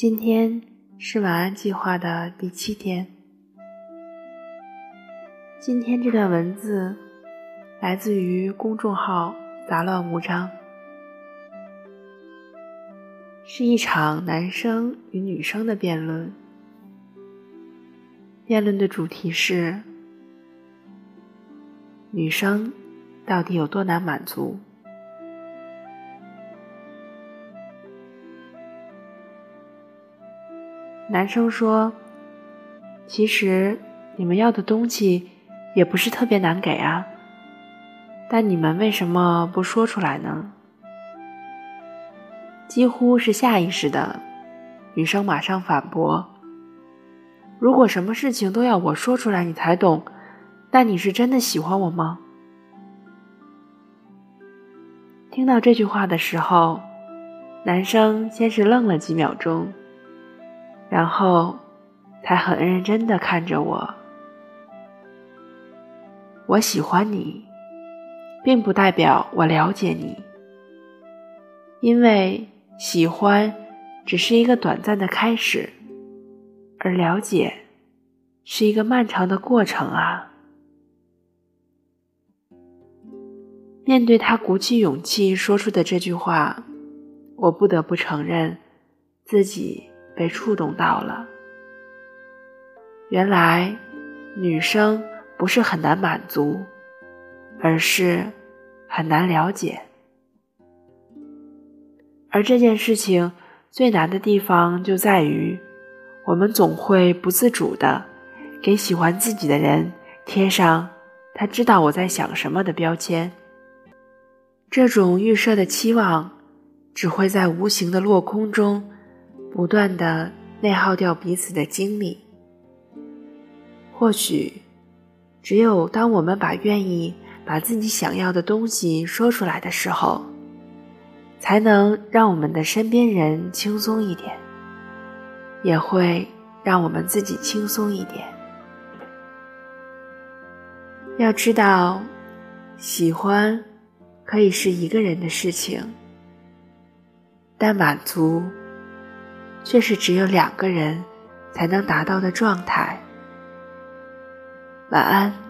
今天是晚安计划的第七天。今天这段文字来自于公众号“杂乱无章”，是一场男生与女生的辩论。辩论的主题是：女生到底有多难满足？男生说：“其实你们要的东西也不是特别难给啊，但你们为什么不说出来呢？”几乎是下意识的，女生马上反驳：“如果什么事情都要我说出来你才懂，那你是真的喜欢我吗？”听到这句话的时候，男生先是愣了几秒钟。然后，才很认真的看着我。我喜欢你，并不代表我了解你，因为喜欢只是一个短暂的开始，而了解是一个漫长的过程啊。面对他鼓起勇气说出的这句话，我不得不承认自己。被触动到了。原来，女生不是很难满足，而是很难了解。而这件事情最难的地方就在于，我们总会不自主的给喜欢自己的人贴上“他知道我在想什么”的标签。这种预设的期望，只会在无形的落空中。不断的内耗掉彼此的精力。或许，只有当我们把愿意把自己想要的东西说出来的时候，才能让我们的身边人轻松一点，也会让我们自己轻松一点。要知道，喜欢可以是一个人的事情，但满足。却是只有两个人才能达到的状态。晚安。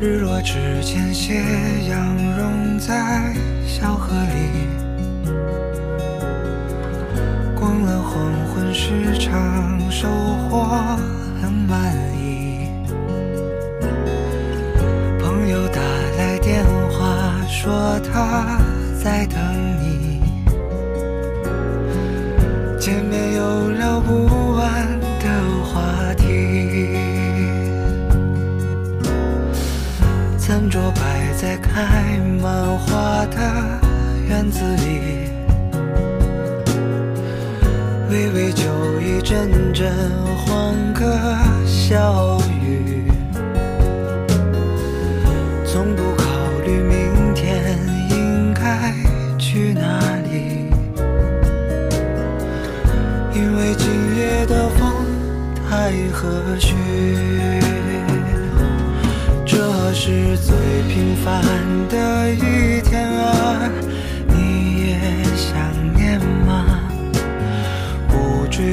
日落之前斜阳融在小河里。逛了黄昏市场收获很满意。朋友打来电话说他微微酒意，阵阵欢歌笑语，从不考虑明天应该去哪里，因为今夜的风太和煦。这是最平凡的一天啊，你也想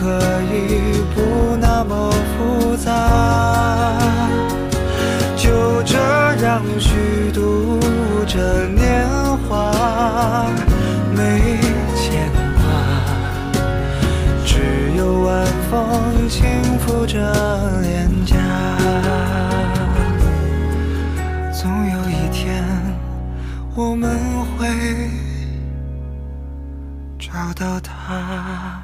可以不那么复杂，就这样虚度着年华，没牵挂，只有晚风轻拂着脸颊。总有一天，我们会找到他。